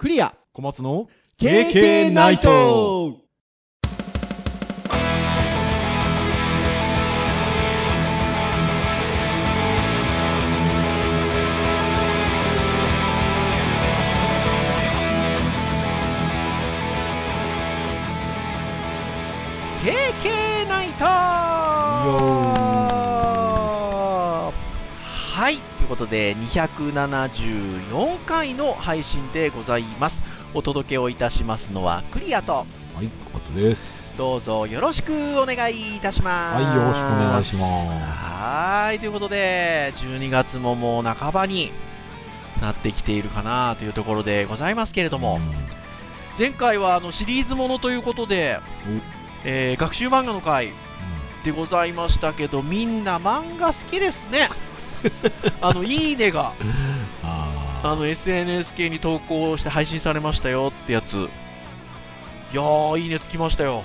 クリア。小松の KK ナイトことで274回の配信でございます。お届けをいたしますのはクリアとはい、小松です。どうぞよろしくお願いいたします。はい、よろしくお願いします。はいということで12月ももう半ばになってきているかなというところでございますけれども、前回はあのシリーズものということで、えー学習漫画の回でございましたけどみんな漫画好きですね あのいいねがうんああの SNS 系に投稿して配信されましたよってやつ。いやーいいねつきましたよ。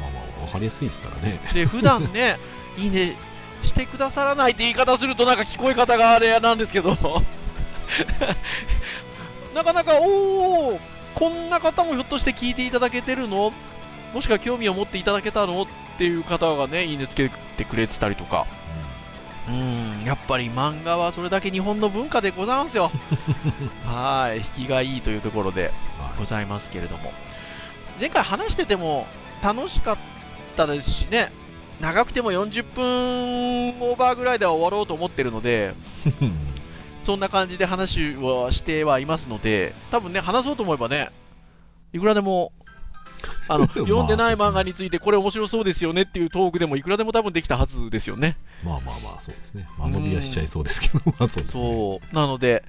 まあまあ、わかりやすいですからね。で普段ねいいねしてくださらないって言い方するとなんか聞こえ方があれなんですけど。なかなかおおこんな方もひょっとして聞いていただけてるの？もしくは興味を持っていただけたの？っていう方がねいいねつけてくれてたりとかうんやっぱり漫画はそれだけ日本の文化でございますよ。はい引きがいいというところでございますけれども。前回話してても楽しかったですしね。長くても40分オーバーぐらいでは終わろうと思ってるので そんな感じで話はしてはいますので多分ね話そうと思えばねいくらでもあの 読んでない漫画についてこれ面白そうですよねっていうトークでもいくらでも多分できたはずですよねまあまあまあ、そうですね。間延びはしちゃいそうですけど、まあそうですね。そう。なので、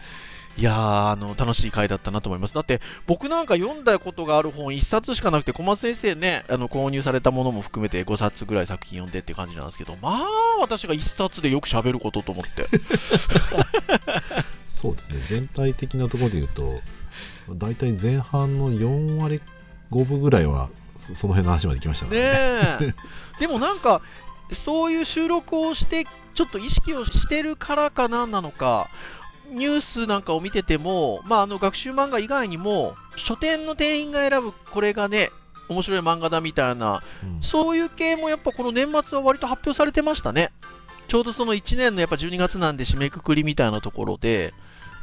いやー、あの、楽しい回だったなと思います。だって、僕なんか読んだことがある本1冊しかなくて、小松先生ね、あの、購入されたものも含めて5冊ぐらい作品読んでって感じなんですけど、まあ、私が1冊でよく喋ることと思って。そうですね。全体的なところで言うと、大体前半の4割5分ぐらいは、そその辺の話まで来ましたかねらね。え。でもなんか、そういう収録をして、ちょっと意識をしてるからかなんなのか、ニュースなんかを見てても、まあ、あの学習漫画以外にも、書店の店員が選ぶこれがね、面白い漫画だみたいな、うんそういう系もやっぱこの年末は割と発表されてましたね。ちょうどその1年のやっぱ12月なんで締めくくりみたいなところで、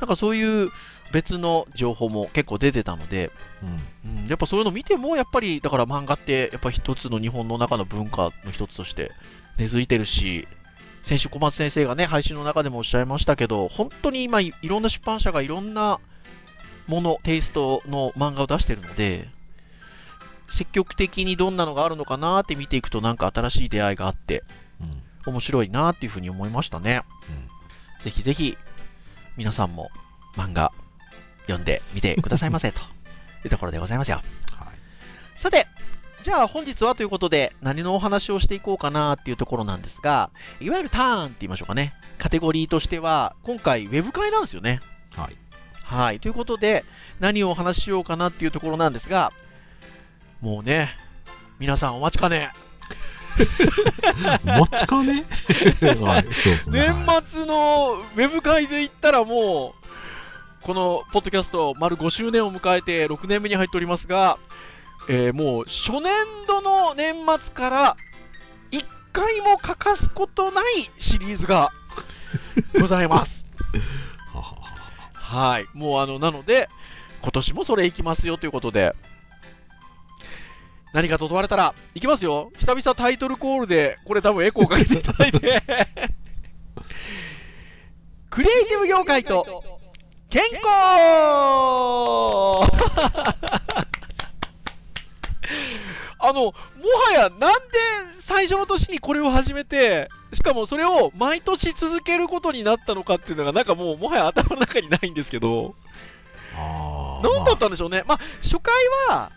なんかそういう別の情報も結構出てたので、うん。うん、やっぱそういうの見てもやっぱりだから漫画ってやっぱ一つの日本の中の文化の一つとして根付いてるし、先週小松先生がね、配信の中でもおっしゃいましたけど、本当に今いいろんな出版社がいろんなもの、テイストの漫画を出してるので、積極的にどんなのがあるのかなって見ていくとなんか新しい出会いがあってうん。面白いなっていうふうに思いましたね。ぜひぜひ皆さんも漫画読んでみてくださいませと いうところでございますよ。はいさて、じゃあ本日はということで何のお話をしていこうかなっていうところなんですが、いわゆるターンって言いましょうかね。カテゴリーとしては今回ウェブ会なんですよね。はい。はい。ということで、何をお話ししようかなっていうところなんですが、もうね、皆さんお待ちかね、持ちかね？はい、ね。はい年末のウェブ会で言ったらもう、このポッドキャスト丸5周年を迎えて6年目に入っておりますが、えーもう初年度の年末から1回も欠かすことないシリーズがございます。はい。もうあの、なので、今年もそれいきますよということで、何かと問われたら、いきますよ。久々タイトルコールで、これ多分エコーかけていただいて。クリエイティブ業界と健康！あの、もはやなんで最初の年にこれを始めて、しかもそれを毎年続けることになったのかっていうのが、なんかもう、もはや頭の中にないんですけど、何だったんでしょうね。まあ、初回は、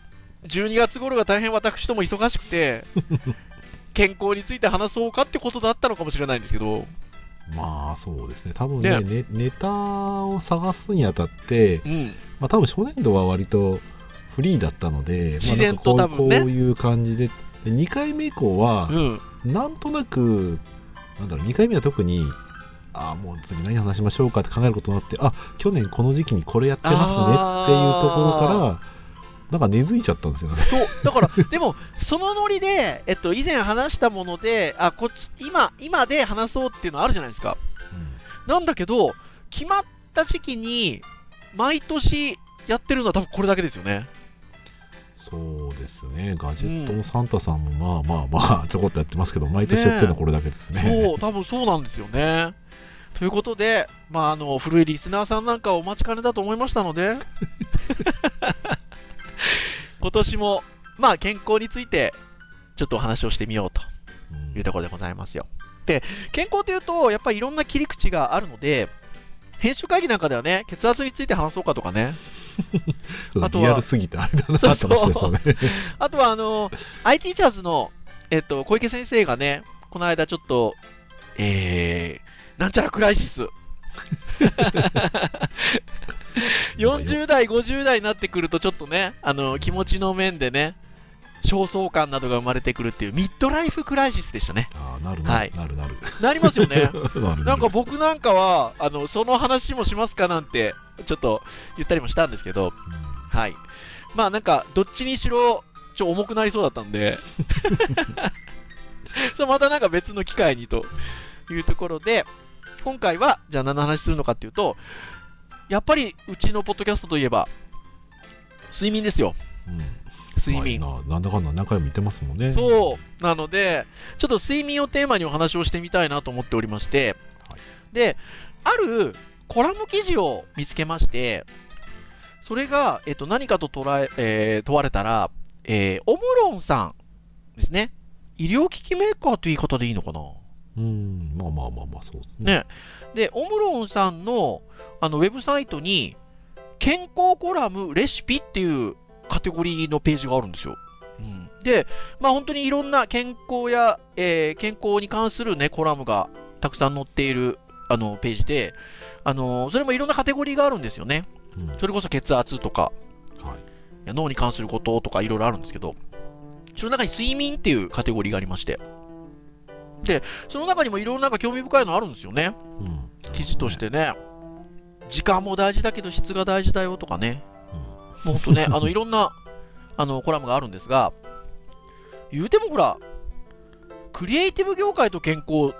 12月頃が大変私とも忙しくて、健康について話そうかってことだったのかもしれないんですけど、まあそうですね。多分ねねねネタを探すにあたって、うん。まあ多分初年度は割とフリーだったので、自然と多分ねこういう感じで、で2回目以降はう、ん。なんとなく、なんだろう、2回目は特に、あもう次何話しましょうかって考えることになってあ去年この時期にこれやってますねっていうところからなんか根付いちゃったんですよねそう、だから、でも、そのノリで、えっと、以前話したもので、あ、こっち、今、今で話そうっていうのあるじゃないですか。なんだけど、決まった時期に、毎年やってるのは多分これだけですよね。そうですねガジェットのサンタさんもまあまあまあちょこっとやってますけど毎年やってるのはこれだけですねそう、多分そうなんですよね。ということで、まあ、あの、古いリスナーさんなんかお待ちかねだと思いましたので、今年も、まあ、健康について、ちょっとお話をしてみようとうんいうところでございますよ。で、健康というと、やっぱりいろんな切り口があるので、編集会議なんかではね、血圧について話そうかとかね、あとはリアルすぎてあれだなって話ですよね あとはあの、IT チャーズの、えっと、小池先生がね、この間ちょっと、えー、なんちゃらクライシス。40代、50代になってくるとちょっとね、あの、気持ちの面でね、焦燥感などが生まれてくるっていうミッドライフクライシスでしたね。なるなる、はいなるなるなりますよね。なるなるなんか僕なんかは、あの、その話もしますかなんて、ちょっと言ったりもしたんですけど、うんはい。まあなんか、どっちにしろ、ちょ、重くなりそうだったんで、そう、またなんか別の機会にというところで、今回は、じゃあ何の話するのかっていうと、やっぱりうちのポッドキャストといえば、睡眠ですよ。うん睡眠。まあななんだかんだ何回も見てますもんねそう。なので、ちょっと睡眠をテーマにお話をしてみたいなと思っておりまして、はいで、あるコラム記事を見つけまして、それが、えっと、何かと捉ええー問われたら、えーオムロンさんですね。医療機器メーカーという言い方でいいのかな？うんまあまあまあまあそうですねね。で、オムロンさんのあのウェブサイトに、健康コラムレシピっていうカテゴリーのページがあるんですよ。うん、で、まあ本当にいろんな健康や、えー健康に関するね、コラムがたくさん載っているあのページで、あのそれもいろんなカテゴリーがあるんですよね。うんそれこそ血圧とか、はい脳に関することとかいろいろあるんですけど、その中に睡眠っていうカテゴリーがありまして、で、その中にもいろいろなんか興味深いのあるんですよね。うん。記事としてね、時間も大事だけど質が大事だよとかね、うん。もうほんとね、あのいろんなあのコラムがあるんですが、言うてもほら、クリエイティブ業界と健康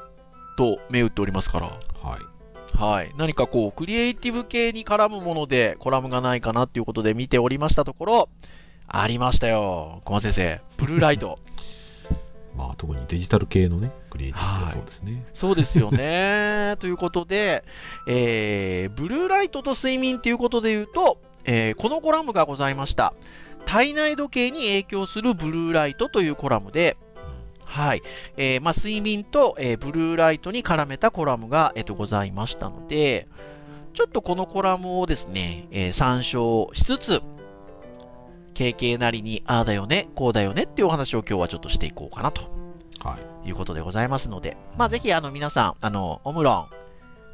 と銘打っておりますから、はい。はい、何かこう、クリエイティブ系に絡むものでコラムがないかなっていうことで見ておりましたところ、ありましたよ、小松先生、ブルーライト。まあ特にデジタル系のねクリエイティブははいそうですねそうですよね。ということで、えー、ブルーライトと睡眠ということで言うと、えーこのコラムがございました。体内時計に影響するブルーライトというコラムで、はい。えーまあ、睡眠と、えーブルーライトに絡めたコラムが、えっとございましたので、ちょっとこのコラムをですね、えー参照しつつ、経験なりに、ああだよね、こうだよねっていうお話を今日はちょっとしていこうかなと。はい。いうことでございますので、まあ、ぜひあの皆さん、あの、オムロン、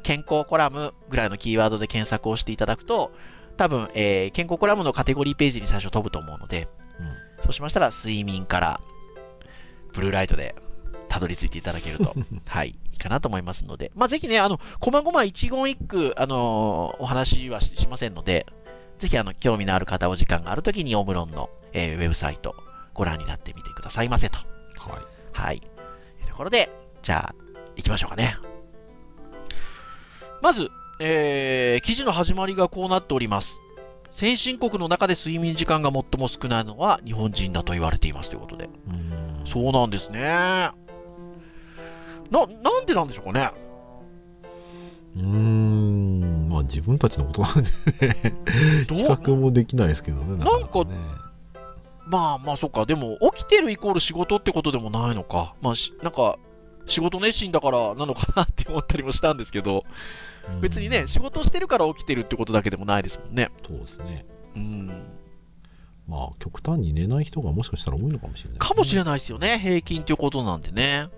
健康コラムぐらいのキーワードで検索をしていただくと、多分、えー健康コラムのカテゴリーページに最初飛ぶと思うので、うん。そうしましたら睡眠からブルーライトでたどり着いていただけると、はい、いいかなと思いますので、まあ、ぜひね、あの、こまごま一言一句、あのーお話はししませんので、ぜひあの、興味のある方、お時間があるときにオムロンの、えーウェブサイトご覧になってみてくださいませと。はいはい。というところで、じゃあ、行きましょうかね。まず、えー記事の始まりがこうなっております。先進国の中で睡眠時間が最も少ないのは日本人だと言われていますということで。うんそうなんですね。な、なんでなんでしょうかね。うーんまあ自分たちのことなんでね。比較もできないですけどねなかなかね。まあまあそっか、でも起きてるイコール仕事ってことでもないのか。まあし、なんか、仕事熱心だからなのかなって思ったりもしたんですけど、うん。別にね、仕事してるから起きてるってことだけでもないですもんね。そうですね。うん。まあ極端に寝ない人がもしかしたら多いのかもしれない、かもしれないないですよね、平均ということなんでね。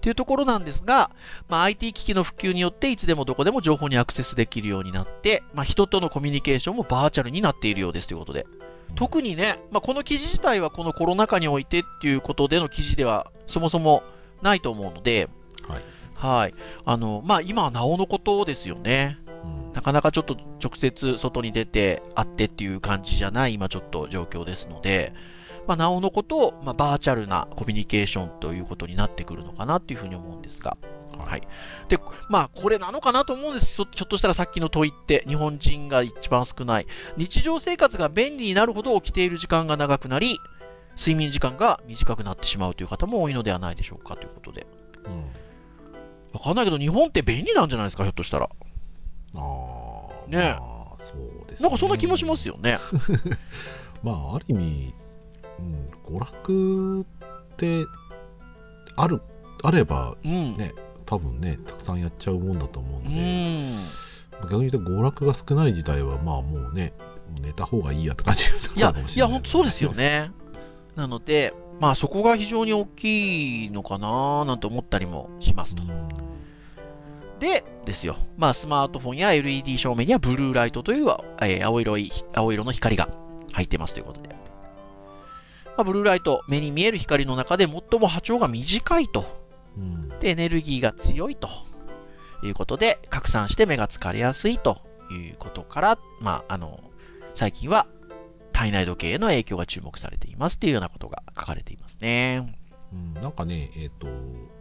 っていうところなんですが、まあ、IT 機器の普及によっていつでもどこでも情報にアクセスできるようになって、まあ、人とのコミュニケーションもバーチャルになっているようですということで、特にね、まあ、この記事自体はこのコロナ禍においてっていうことでの記事ではそもそもないと思うので、はいはい。あの、まあ、今はなおのことですよね。うんなかなかちょっと直接外に出て会ってっていう感じじゃない今ちょっと状況ですので、まあ、なおのこと、まあ、バーチャルなコミュニケーションということになってくるのかなっていうふうに思うんですが、はい。で、まあ、これなのかなと思うんです。ひょっとしたらさっきの問いって、日本人が一番少ない。日常生活が便利になるほど起きている時間が長くなり、睡眠時間が短くなってしまうという方も多いのではないでしょうかということで。うんわかんないけど、日本って便利なんじゃないですか、ひょっとしたら。ああねまあそうですねなんかそんな気もしますよね。まあある意味、うん、娯楽ってあるあればうん。ね多分ねたくさんやっちゃうもんだと思ううので、ん。逆に言うと娯楽が少ない時代はまあもうね寝た方がいいやって感じいやなのかも、しいや、れない本当そうですよね。なので、まあそこが非常に大きいのかななんて思ったりもしますと。うんで、ですよ。まあスマートフォンや LED 照明にはブルーライトという、えー青色い、青色の光が入ってますということで。まあ、ブルーライト、目に見える光の中で最も波長が短いと。うんで、エネルギーが強いということで、拡散して目が疲れやすいということから、まあ、あの、最近は体内時計への影響が注目されていますというようなことが書かれていますね。うんなんかねえっ、と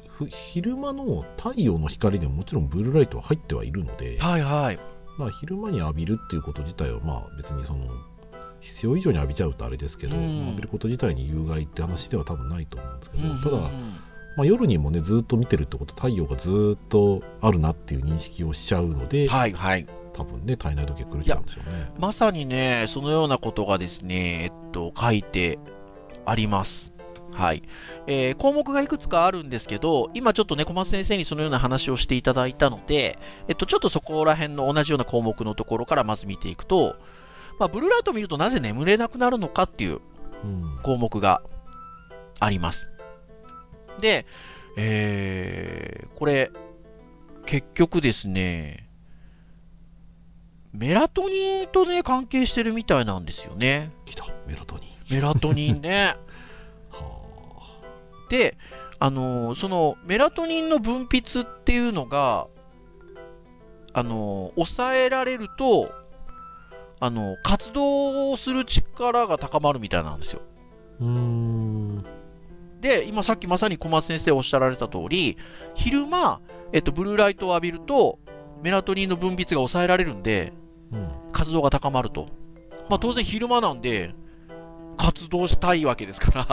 ふ昼間の太陽の光でももちろんブルーライトは入ってはいるので、はいはい。まあ、昼間に浴びるっていうこと自体はまあ別にその必要以上に浴びちゃうとあれですけど、うんまあ浴びること自体に有害って話では多分ないと思うんですけど、ただ、うんまあ、夜にもねずっと見てるってこと太陽がずっとあるなっていう認識をしちゃうので、はいはい。多分ね体内時計狂っちゃうんですよね。まさにね、そのようなことがですね、えっと、書いてあります。はい。えー項目がいくつかあるんですけど、今ちょっとね、小松先生にそのような話をしていただいたので、えっと、ちょっとそこら辺の同じような項目のところからまず見ていくと、まあ、ブルーライトを見るとなぜ眠れなくなるのかっていううん項目があります。で、えーこれ、結局ですね、メラトニンとね、関係してるみたいなんですよね。来たメラトニン。メラトニンね。はで、あのーそのメラトニンの分泌っていうのが、あのー抑えられると、あのー活動する力が高まるみたいなんですよ。あうーんで、今さっきまさに小松先生おっしゃられた通り、昼間、えっと、ブルーライトを浴びると、メラトニンの分泌が抑えられるんで、うん活動が高まると。まあ当然昼間なんで、活動したいわけですから、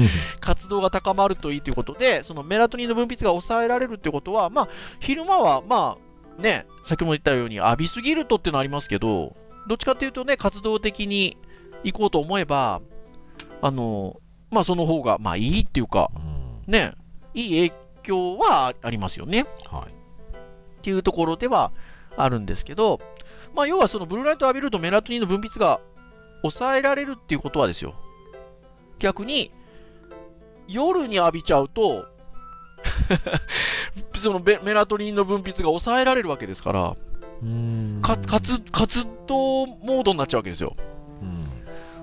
活動が高まるといいということで、そのメラトニンの分泌が抑えられるってことは、まあ、昼間は、まあ、ね、先ほど言ったように浴びすぎるとっていうのはありますけど、どっちかっていうとね、活動的に行こうと思えば、あの、まあその方が、まあいいっていうか、うんね、いい影響はありますよね。はいっていうところではあるんですけど、まあ、要はそのブルーライトを浴びるとメラトニンの分泌が抑えられるっていうことはですよ。逆に、夜に浴びちゃうと、そのメメラトニンの分泌が抑えられるわけですから、か活活動モードになっちゃうわけですよ。うん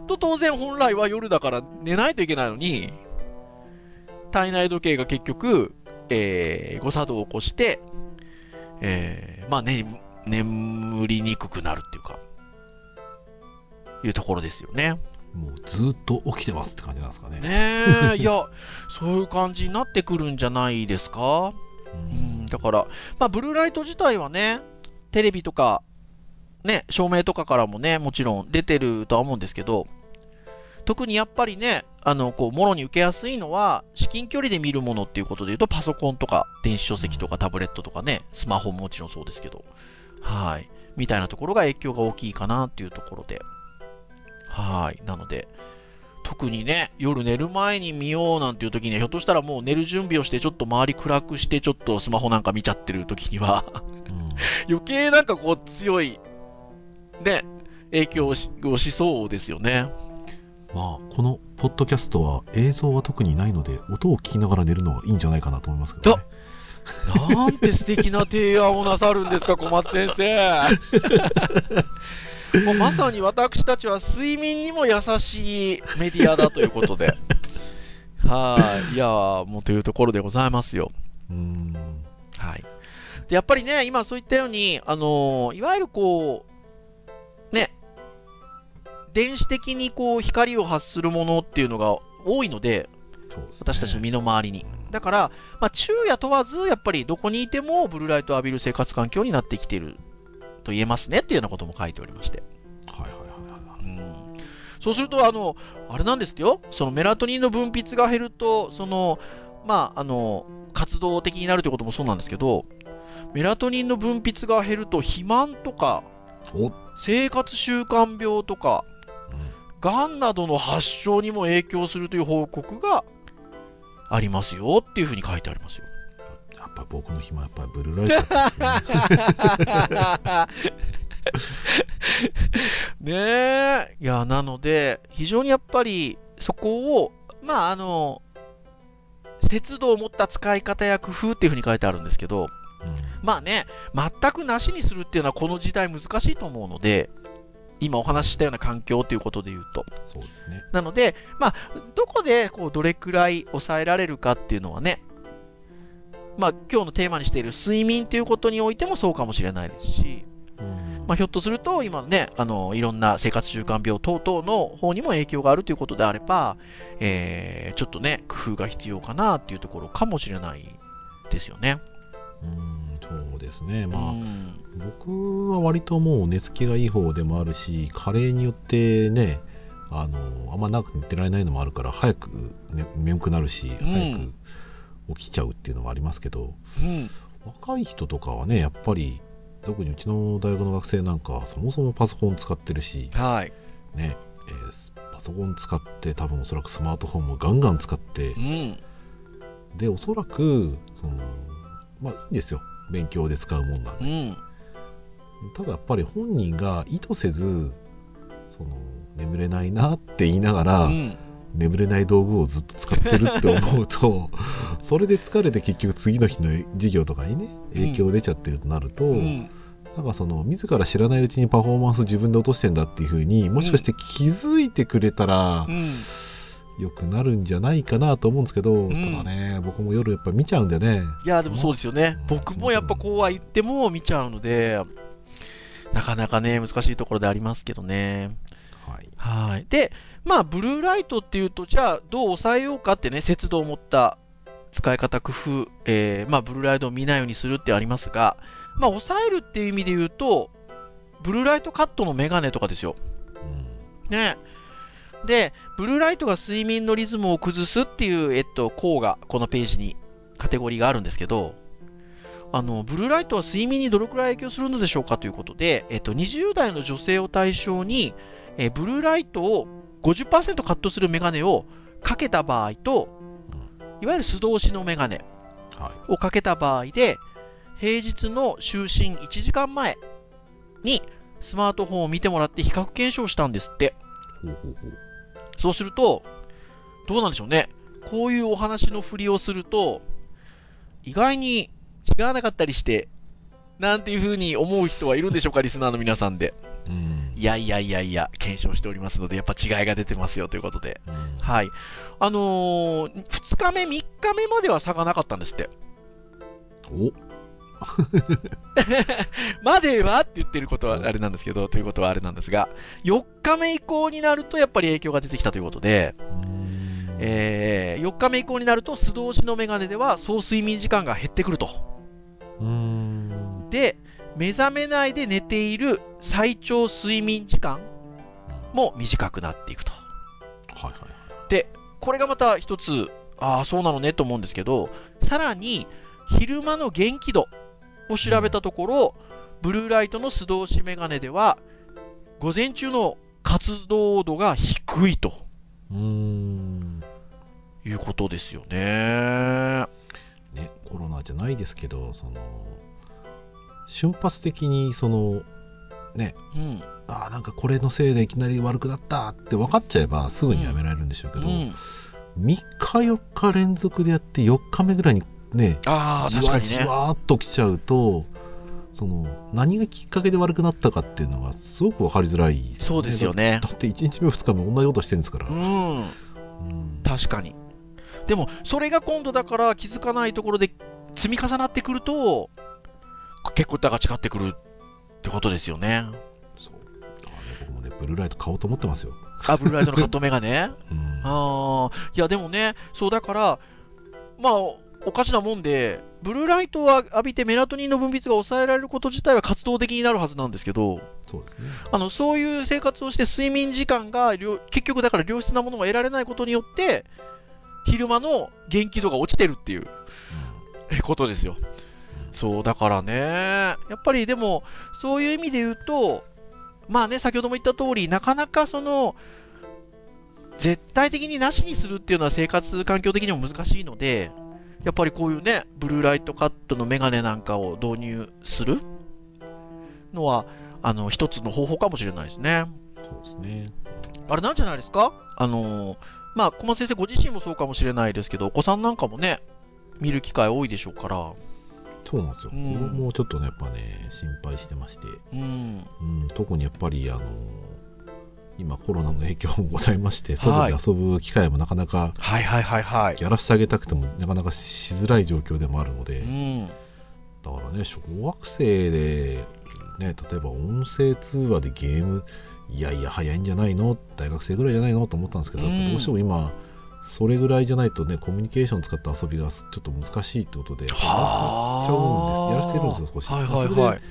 と当然本来は夜だから寝ないといけないのに、体内時計が結局、えー誤作動を起こして、えーまあ、ね、眠りにくくなるっていうか、いうところですよね。もうずっと起きてますって感じなんですかね。ねえ、いや、そういう感じになってくるんじゃないですか？ううんん、だから、まあ、ブルーライト自体はね、テレビとか、ね、照明とかからもね、もちろん出てるとは思うんですけど、特にやっぱりね、あの、こう、もろに受けやすいのは、至近距離で見るものっていうことで言うと、パソコンとか、電子書籍とかタブレットとかね、スマホももちろんそうですけど、はい。みたいなところが影響が大きいかなっていうところで、はい。なので、特にね、夜寝る前に見ようなんていう時には、ひょっとしたらもう寝る準備をして、ちょっと周り暗くして、ちょっとスマホなんか見ちゃってる時には、うん 余計なんかこう強い、ね、影響をしをしそうですよね。まあこのポッドキャストは映像は特にないので音を聞きながら寝るのはいいんじゃないかなと思いますけどね。なんて素敵な提案をなさるんですか、小松先生。もうまさに私たちは睡眠にも優しいメディアだということで。はい。いやーもうというところでございますよ。うーんはい。で、やっぱりね、今そういったように、あのいわゆるこう、ね、電子的にこう光を発するものっていうのが多いので、ですね私たちの身の回りに。うんだから、まあ、昼夜問わず、やっぱりどこにいてもブルーライトを浴びる生活環境になってきていると言えますねっていうようなことも書いておりまして。はいはいはいはいうんそうすると、あの、あれなんですよ、そのメラトニンの分泌が減ると、その、まあ、あの、活動的になるということもそうなんですけど、メラトニンの分泌が減ると、肥満とか、生活習慣病とか、がんなどの発症にも影響するという報告がありますよっていうふうに書いてありますよ。やっぱり僕の暇やっぱりブルーライトね ねえ。いや、なので、非常にやっぱりそこを、まあ、あの、節度を持った使い方や工夫っていうふうに書いてあるんですけど、うんまあね、全くなしにするっていうのはこの時代難しいと思うので、今お話ししたような環境ということで言うと。そうですね。なので、まあ、どこでこうどれくらい抑えられるかっていうのはね、まあ、今日のテーマにしている睡眠ということにおいてもそうかもしれないですし、うんまあ、ひょっとすると今のね、あのいろんな生活習慣病等々の方にも影響があるということであれば、えーちょっとね、工夫が必要かなっていうところかもしれないですよね。うん、そうですね。まあ、うん僕は割ともう寝つきがいい方でもあるし、加齢によってね、あの、あんま長く寝てられないのもあるから、早く、ね、眠くなるし、うん早く起きちゃうっていうのもありますけど、うん若い人とかはね、やっぱり、特にうちの大学の学生なんかはそもそもパソコン使ってるし、はい。ね、えースパソコン使って多分おそらくスマートフォンもガンガン使ってうん。でおそらくそのまあいいんですよ勉強で使うもんなんでうん。ただやっぱり本人が意図せずその眠れないなって言いながら、うん。眠れない道具をずっと使ってるって思うと それで疲れて結局次の日の授業とかにね影響出ちゃってるとなると、うん。なんかその自ら知らないうちにパフォーマンス自分で落としてんだっていうふうにもしかして気づいてくれたらうん。良くなるんじゃないかなと思うんですけど、んただね僕も夜やっぱ見ちゃうんでねいや、でもそうですよねう。ん僕もやっぱこうは言っても見ちゃうので、なかなかね、難しいところでありますけどね。はいはい。で、まあ、ブルーライトっていうと、じゃあ、どう抑えようかってね、節度を持った使い方、工夫、えーまあ、ブルーライトを見ないようにするってありますが、まあ、抑えるっていう意味で言うと、ブルーライトカットのメガネとかですよ。ね。で、ブルーライトが睡眠のリズムを崩すっていう、えっと、項が、このページに、カテゴリーがあるんですけど、あの、ブルーライトは睡眠にどのくらい影響するのでしょうかということで、えっと、20代の女性を対象に、えーブルーライトを50%カットするメガネをかけた場合と、いわゆる素通しのメガネをかけた場合で、平日の就寝1時間前にスマートフォンを見てもらって比較検証したんですって。ほうほうほうそうすると、どうなんでしょうね。こういうお話の振りをすると、意外に違わなかったりして、なんていう風に思う人はいるんでしょうか、リスナーの皆さんで。うんいやいやいやいや、検証しておりますので、やっぱ違いが出てますよということで。うんはい。あのー、2日目、3日目までは差がなかったんですって。お まではって言ってることはあれなんですけど、ということはあれなんですが、4日目以降になるとやっぱり影響が出てきたということで、うんえー4日目以降になると素通しのメガネでは総睡眠時間が減ってくると。うんで、目覚めないで寝ている最長睡眠時間も短くなっていくと。はいはいはいこれがまた一つ、ああ、そうなのねと思うんですけど、さらに昼間の元気度を調べたところ、ブルーライトの素通しメガネでは、午前中の活動度が低いとうんいうことですよね。ねコロナじゃないですけどその瞬発的にそのうん。あーなんかこれのせいでいきなり悪くなったって分かっちゃえばすぐにやめられるんでしょうけど、うん、3日4日連続でやって4日目ぐらいにねああ、じわ確かにね。じわーっときちゃうとその何がきっかけで悪くなったかっていうのがすごく分かりづらいですそうですよねだ。って1日目2日目同じことしてるんですから、うん。うん確かに。でも、それが今度だから気づかないところで積み重なってくると、結構、だが違ってくるってことですよね。そうだからね僕もねブルーライト買おうと思ってますよ、あ、ブルーライトのカットメガネ？うん、ああ、いやでもね、そうだから、まあ、おかしなもんで、ブルーライトを浴びてメラトニンの分泌が抑えられること自体は活動的になるはずなんですけど、そうですねあのそういう生活をして睡眠時間が良結局だから良質なものが得られないことによって、昼間の元気度が落ちてるっていうことですよ。そう、だからね、やっぱりでも、そういう意味で言うと、まあね、先ほども言った通り、なかなかその、絶対的になしにするっていうのは生活環境的にも難しいので、やっぱりこういうね、ブルーライトカットのメガネなんかを導入するのは、あの、一つの方法かもしれないですね。そうですね。あれなんじゃないですか？あのーまあ、小松先生ご自身もそうかもしれないですけど、お子さんなんかもね、見る機会多いでしょうから、そうなんですよ、うん。僕もちょっとねやっぱね心配してまして、うん、うん、特にやっぱりあの今コロナの影響もございまして外で遊ぶ機会もなかなかはいはいはいはい。やらせてあげたくてもなかなかしづらい状況でもあるので、うん、だからね小学生で、ね、例えば音声通話でゲームいやいや早いんじゃないの？大学生ぐらいじゃないの？と思ったんですけど、うん。どうしても今それぐらいじゃないとねコミュニケーション使った遊びがちょっと難しいってことでやらせちゃうんです。やらせてるんですよ少し、はいはいはい。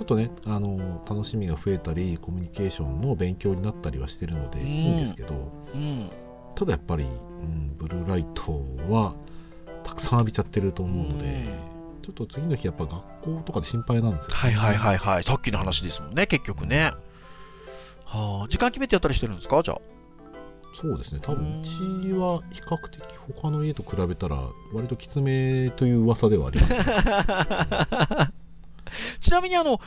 ちょっとねあの楽しみが増えたりコミュニケーションの勉強になったりはしてるのでうん。いいんですけど、うん、ただやっぱり、うん、ブルーライトはたくさん浴びちゃってると思うので、うん。ちょっと次の日やっぱ学校とかで心配なんですよ、はいはいはいはい。さっきの話ですもんね、結局ね。はあ、時間決めてやったりしてるんですか？じゃあ。そうですね。多分うん。うちは比較的他の家と比べたら割ときつめという噂ではあります、ね、ちなみにあの、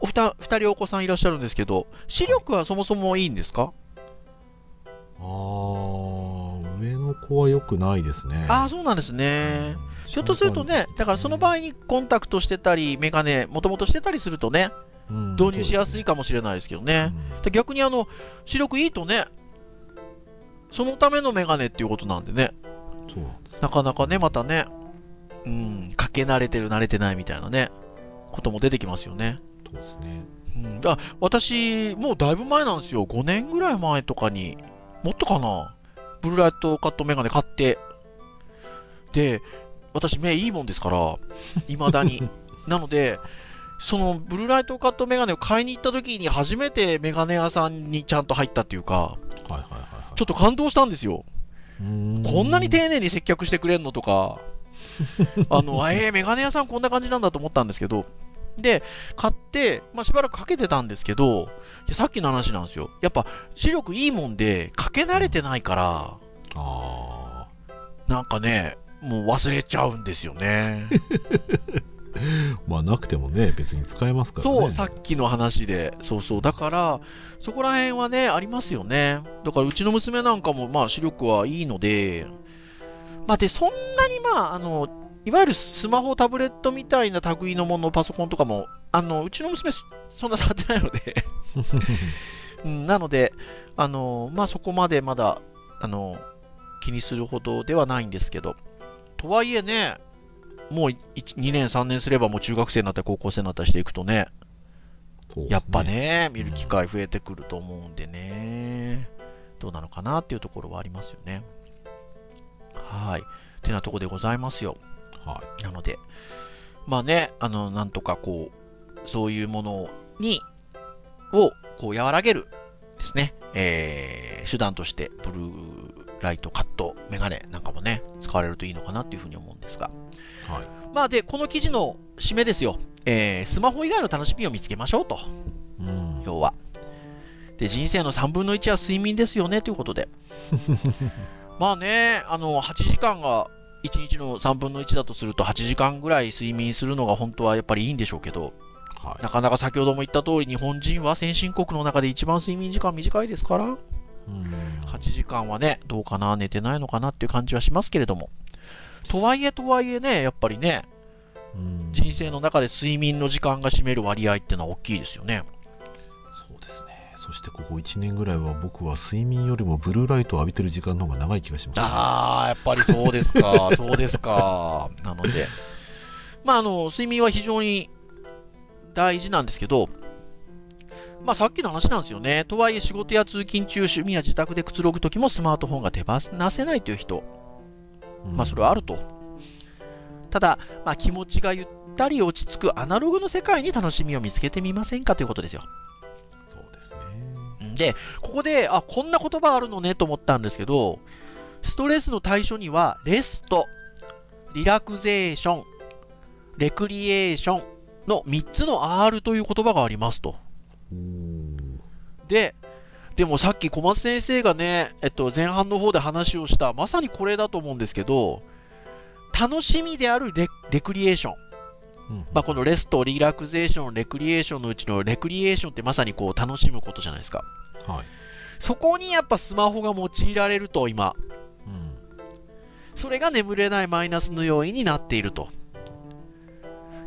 お二人お子さんいらっしゃるんですけど、視力はそもそもいいんですか、あー上の子は良くないですね。ああ、そうなんですね。ひょっとするとね、だからその場合にコンタクトしてたり、メガネ、もともとしてたりするとね、合導入しやすいかもしれないですけどね。で逆にあの、視力いいとね、そのためのメガネっていうことなんでね、そうなんですよ。なかなかね、またね、うん、かけ慣れてる、慣れてないみたいなね、ことも出てきますよね。そうですね。うん、あ私、もうだいぶ前なんですよ、5年ぐらい前とかに、もっとかな、ブルーライトカットメガネ買って、で、私、目いいもんですから、いまだに。なので、そのブルーライトカットメガネを買いに行った時に初めてメガネ屋さんにちゃんと入ったっていうか、はいはいはいはい。ちょっと感動したんですよ。こんなに丁寧に接客してくれんのとか、あの、あえー、メガネ屋さんこんな感じなんだと思ったんですけど、で、買って、まあ、しばらくかけてたんですけど、でさっきの話なんですよ。やっぱ、視力いいもんで、かけ慣れてないから、あなんかね、もう忘れちゃうんですよね。ー まあなくてもね別に使えますからねそう、さっきの話で。そうそう。だから、そこら辺はね、ありますよね。だから、うちの娘なんかも、まあ、視力はいいので、まあ、で、そんなに、まあ、あの、いわゆるスマホ、タブレットみたいな類のもの、パソコンとかも、あの、うちの娘、そそんな触ってないので、うん、なので、あの、まあ、そこまでまだ、あの、気にするほどではないんですけど、とはいえね、もう2年、3年すればもう中学生になったり高校生になったりしていくとね、そうですやっぱね、見る機会増えてくると思うんでね、どうなのかなっていうところはありますよね。はい。てなとこでございますよ。はなので、まあね、あの、なんとかこう、そういうものに、を、こう、和らげるですね、えー、手段として、ブルーライトカットメガネなんかもね、使われるといいのかなっていうふうに思うんですが。いはいまあで、この記事の締めですよ。えー、スマホ以外の楽しみを見つけましょうと。うん要は。で、人生の3分の1は睡眠ですよね、ということで。まあね、あの、8時間が1日の3分の1だとすると、8時間ぐらい睡眠するのが本当はやっぱりいいんでしょうけど、はいなかなか先ほども言った通り、日本人は先進国の中で一番睡眠時間短いですから、うん8時間はね、どうかな、寝てないのかなっていう感じはしますけれども。とはいえ、とはいえね、やっぱりね、うん人生の中で睡眠の時間が占める割合っていうのは大きいですよね。そしてここ1年ぐらいは僕は睡眠よりもブルーライトを浴びてる時間の方が長い気がします、ああ、やっぱりそうですか、そうですか。なので、まあ、あの、睡眠は非常に大事なんですけど、まあ、さっきの話なんですよね。とはいえ、仕事や通勤中、趣味や自宅でくつろぐときもスマートフォンが手放せないという人、うんまあ、それはあると。ただ、まあ、気持ちがゆったり落ち着くアナログの世界に楽しみを見つけてみませんかということですよ。でここで、あ、こんな言葉あるのねと思ったんですけど、ストレスの対処には、レスト、リラクゼーション、レクリエーションの3つの R という言葉がありますと。で、でもさっき小松先生がね、えっと、前半の方で話をした、まさにこれだと思うんですけど、楽しみであるレレクリエーション。うんまあ、このレスト、リラクゼーション、レクリエーションのうちのレクリエーションってまさにこう楽しむことじゃないですか。はい、そこにやっぱスマホが用いられると今、うんそれが眠れないマイナスの要因になっていると。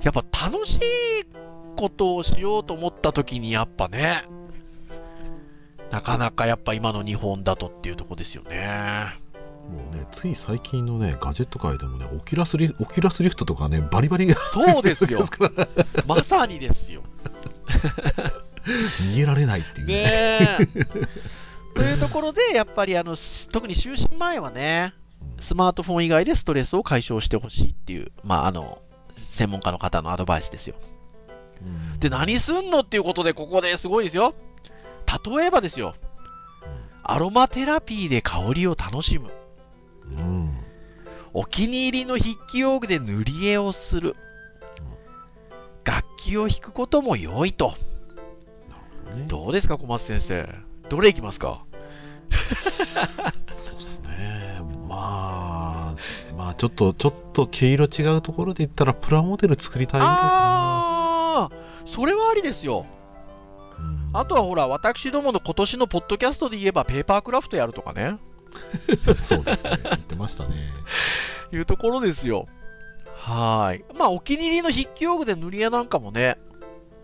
やっぱ楽しいことをしようと思った時にやっぱね、なかなかやっぱ今の日本だとっていうとこですよね。もうねつい最近のねガジェット界でもねオキュラスリオキュラスリフトとかねバリバリがそうですよ まさにですよ。逃げられないっていうね。というところで、やっぱりあの、す特に就寝前はね、スマートフォン以外でストレスを解消してほしいっていう、まあ、あの、専門家の方のアドバイスですよ。うんで、何すんのっていうことで、ここですごいですよ。例えばですよ、アロマテラピーで香りを楽しむ。うんお気に入りの筆記用具で塗り絵をする。楽器を弾くことも良いと。ねどうですか、小松先生。どれいきますか？そうですねまあまあちょっとちょっと毛色違うところで言ったらプラモデル作りたいぐらいかああそれはありですよ。なうんあとはほら、私どもの今年のポッドキャストで言えば、ペーパークラフトやるとかね。そうですね言ってましたね いうところですよ。はーい。まあ、お気に入りの筆記用具で塗り絵なんかもね、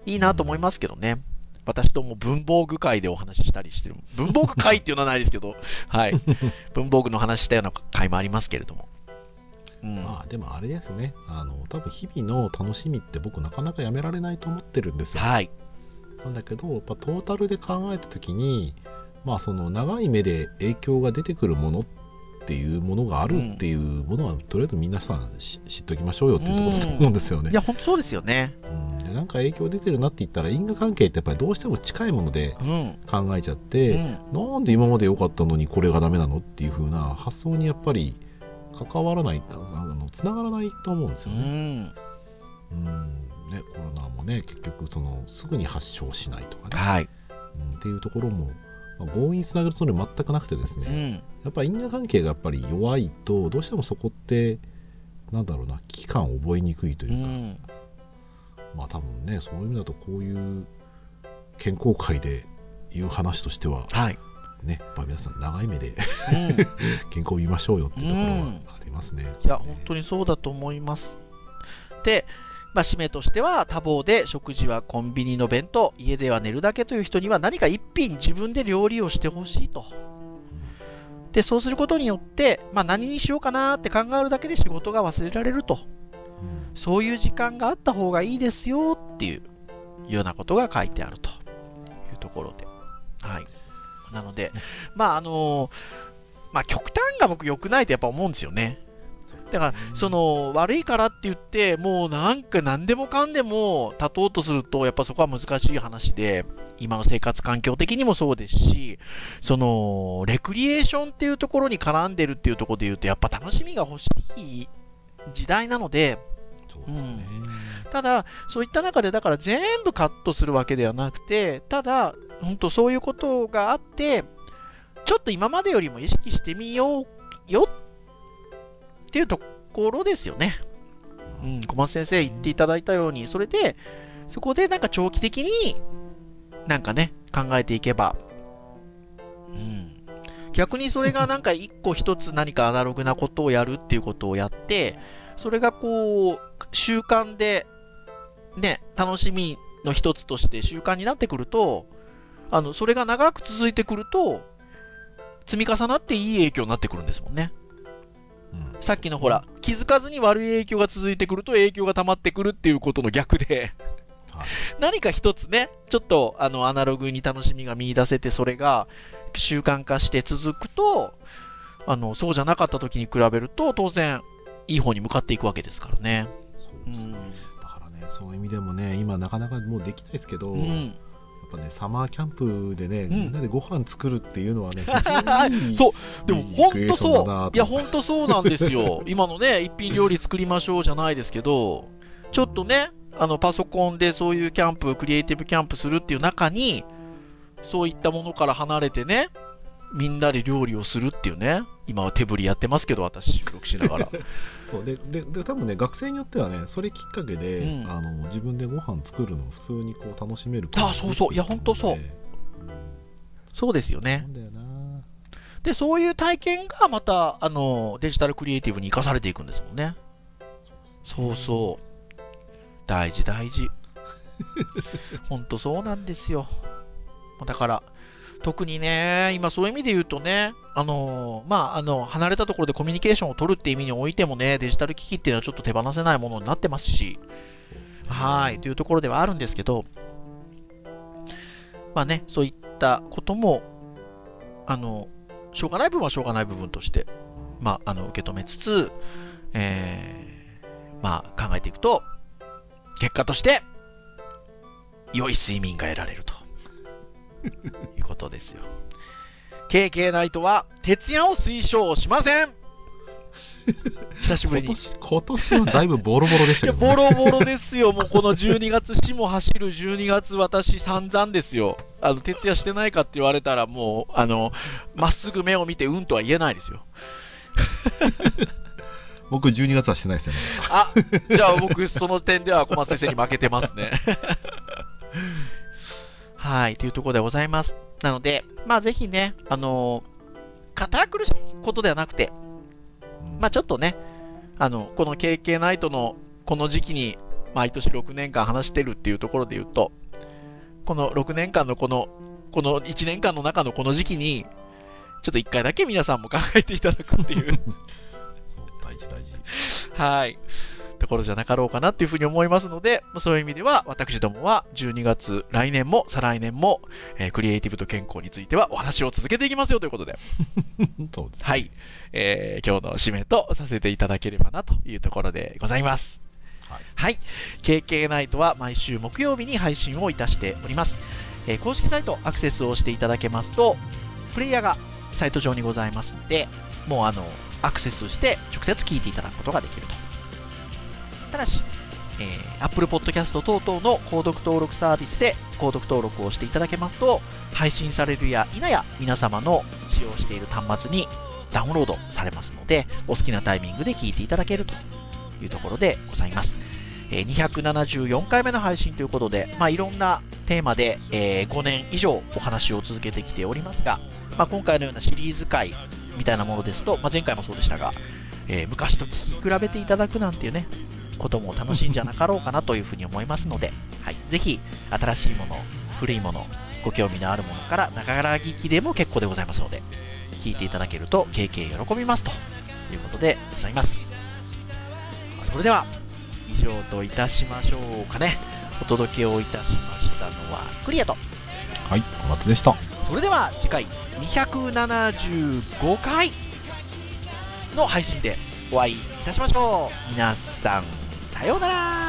いいなと思いますけどね。私とも文房具会でお話ししたりしてる。文房具会っていうのはないですけど、はい。文房具の話したような会もありますけれども。うん。まあでもあれですねあの多分日々の楽しみって僕なかなかやめられないと思ってるんですよはい。なんだけどやっぱトータルで考えた時にまあその長い目で影響が出てくるものっていうものがあるっていうものは、とりあえず皆さんし知っておきましょうよっていうところだと思うんですよねい。や、ほんとそうですよね。うん、でなんか影響出てるなって言ったら因果関係ってやっぱりどうしても近いものでうん。考えちゃっうて、ん。なんで今まで良かったのにこれがダメなのっていう風な発想にやっぱり関わらないあのつながらないと思うんですうよね。ん。うんねコロナもね結局そのすぐに発症しないとかね、はい。うん、っていうところも、まあ、強引につなげるつもりは全くなくてですね、うん。やっぱり因果関係がやっぱり弱いとどうしてもそこってなんだろうな危機感を覚えにくいといううか、ん。まあ多分ねそういう意味だとこういう健康会で言う話としてははい。ねやっぱ皆さん長い目でうん。健康を見ましょうよっていうところはありますね。いや、本当にそうだと思います。で、まあ、締めとしては、多忙で食事はコンビニの弁当、家では寝るだけという人には何か一品自分で料理をしてほしいと。で、そうすることによって、まあ、何にしようかなって考えるだけで仕事が忘れられると。うんそういう時間があった方がいいですよっていうようなことが書いてあるというところで。はい。なので、まあ、あのまあ、極端が僕良くないとやっぱ思うんですよね。だから、その、悪いからって言って、もうなんか何でもかんでも立とうとすると、やっぱそこは難しい話で、今の生活環境的にもそうですし、その、レクリエーションっていうところに絡んでるっていうところで言うと、やっぱ楽しみが欲しい時代なので、そうですね。ただ、そういった中で、だから全部カットするわけではなくて、ただ、本当そういうことがあって、ちょっと今までよりも意識してみようよっていうところですよね。うん、小松先生言っていただいたように、それで、そこでなんか長期的になんかね、考えていけば、うん、逆にそれがなんか一個一つ何かアナログなことをやるっていうことをやって、それがこう、習慣で、ね、楽しみの一つとして習慣になってくると、あのそれが長く続いてくると積み重なっていい影響になってくるんですもんね。うん。さっきのほら気づかずに悪い影響が続いてくると影響が溜まってくるっていうことの逆ではい。何か一つねちょっとあのアナログに楽しみが見出せてそれが習慣化して続くとあのそうじゃなかった時に比べると当然いい方に向かっていくわけですからね。そうですうんだからねそういう意味でもね今なかなかもうできないですけど、うんぱねサマーキャンプでね、んみんなでご飯作るっていうのはね そうでも本当そう。いや、本当そうなんですよ。今のね、一品料理作りましょうじゃないですけど、ちょっとね、あの、パソコンでそういうキャンプ、クリエイティブキャンプするっていう中に、そういったものから離れてね、みんなで料理をするっていうね、今は手振りやってますけど、私、収録しながら。そうででで多分ね学生によってはねそれきっかけで、うんあの自分でご飯作るのを普通にこう楽しめるあそうそういや本当そううそうですよねで、そういう体験がまた、あの、デジタルクリエイティブに生かされていくんですもんね。そうそう。大事大事。ほんとそうなんですよ。だから、特にね、今そういう意味で言うとね、あのまあ、あの、離れたところでコミュニケーションを取るっていう意味においてもね、デジタル機器っていうのはちょっと手放せないものになってますし、はい、というところではあるんですけど、まあね、そういったことも、あの、しょうがない部分はしょうがない部分として、まあ、あの、受け止めつつ、えー、まあ、考えていくと、結果として、良い睡眠が得られると。いうことですよ。KK ナイトは、徹夜を推奨しません久しぶりに。今年今年はだいぶボロボロでしいや、たけど、ね、ボロボロですよ。もうこの12月、死も走る12月、私散々ですよ。あの、徹夜してないかって言われたら、もう、あの、まっすぐ目を見て、うんとは言えないですよ。僕12月はしてないですよねあ、じゃあ僕、その点では小松先生に負けてますね。はい、というところでございます。なので、まあぜひね、あの堅苦しいことではなくて、まあちょっとね、あの、この KK ナイトのこの時期に毎年6年間話してるっていうところで言うと、この6年間のこの、この1年間の中のこの時期に、ちょっと1回だけ皆さんも考えていただくっていう、そう大事大事。はい、ところじゃなかろうかなっていうふうに思いますので、まあそういう意味では、私どもは12月、来年も再来年も、えークリエイティブと健康についてはお話を続けていきますよということで、そうですねはい、えー今日の締めとさせていただければなというところでございます。はいはい。KK ナイトは毎週木曜日に配信をいたしております。えー公式サイトアクセスをしていただけますと、プレイヤーがサイト上にございますので、もうあの、アクセスして直接聞いていただくことができると。ただし、えー Apple Podcast 等々の購読登録サービスで購読登録をしていただけますと、配信されるや否や皆様の使用している端末にダウンロードされますので、お好きなタイミングで聞いていただけるというところでございます。えー274回目の配信ということで、まあ、いろんなテーマで、えー5年以上お話を続けてきておりますが、まあ、今回のようなシリーズ回みたいなものですと、まあ、前回もそうでしたが、えー昔と聞き比べていただくなんていうね、ことも楽しいんじゃなかろうかなというふうに思いますので、はい、ぜひ新しいもの、古いもの、ご興味のあるものから、ながら聞きでも結構でございますので、聞いていただけると、経験喜びますということでございます。それでは、以上といたしましょうかね。お届けをいたしましたのは、クリアと。はい小松でしたそれでは次回275回の配信でお会いいたしましょう。皆さん、さようなら。